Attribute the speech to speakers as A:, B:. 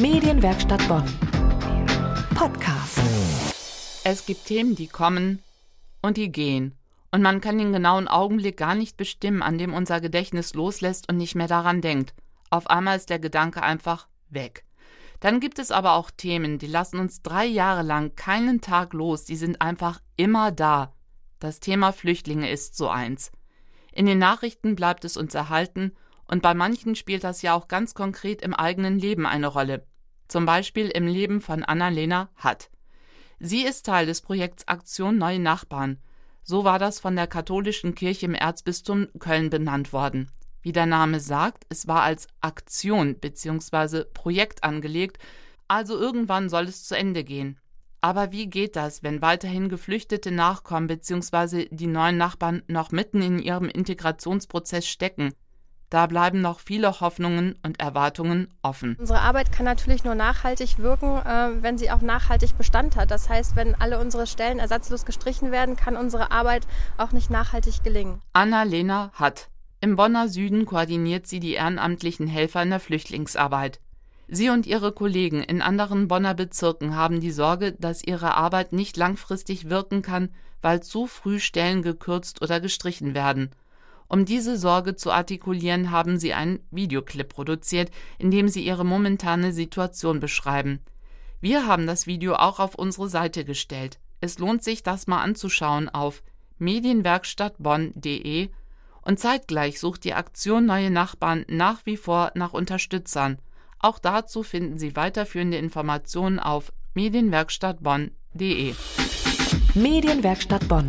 A: Medienwerkstatt Bonn. Podcast.
B: Es gibt Themen, die kommen und die gehen. Und man kann den genauen Augenblick gar nicht bestimmen, an dem unser Gedächtnis loslässt und nicht mehr daran denkt. Auf einmal ist der Gedanke einfach weg. Dann gibt es aber auch Themen, die lassen uns drei Jahre lang keinen Tag los, die sind einfach immer da. Das Thema Flüchtlinge ist so eins. In den Nachrichten bleibt es uns erhalten und bei manchen spielt das ja auch ganz konkret im eigenen Leben eine Rolle. Zum Beispiel im Leben von Annalena Hatt. Sie ist Teil des Projekts Aktion Neue Nachbarn. So war das von der katholischen Kirche im Erzbistum Köln benannt worden. Wie der Name sagt, es war als Aktion bzw. Projekt angelegt, also irgendwann soll es zu Ende gehen. Aber wie geht das, wenn weiterhin Geflüchtete nachkommen bzw. die neuen Nachbarn noch mitten in ihrem Integrationsprozess stecken? Da bleiben noch viele Hoffnungen und Erwartungen offen.
C: Unsere Arbeit kann natürlich nur nachhaltig wirken, äh, wenn sie auch nachhaltig Bestand hat. Das heißt, wenn alle unsere Stellen ersatzlos gestrichen werden, kann unsere Arbeit auch nicht nachhaltig gelingen.
B: Anna-Lena Hatt. Im Bonner Süden koordiniert sie die ehrenamtlichen Helfer in der Flüchtlingsarbeit. Sie und ihre Kollegen in anderen Bonner Bezirken haben die Sorge, dass ihre Arbeit nicht langfristig wirken kann, weil zu früh Stellen gekürzt oder gestrichen werden. Um diese Sorge zu artikulieren, haben sie einen Videoclip produziert, in dem sie ihre momentane Situation beschreiben. Wir haben das Video auch auf unsere Seite gestellt. Es lohnt sich, das mal anzuschauen auf medienwerkstattbonn.de und zeitgleich sucht die Aktion Neue Nachbarn nach wie vor nach Unterstützern. Auch dazu finden Sie weiterführende Informationen auf medienwerkstattbonn.de.
A: Medienwerkstatt Bonn.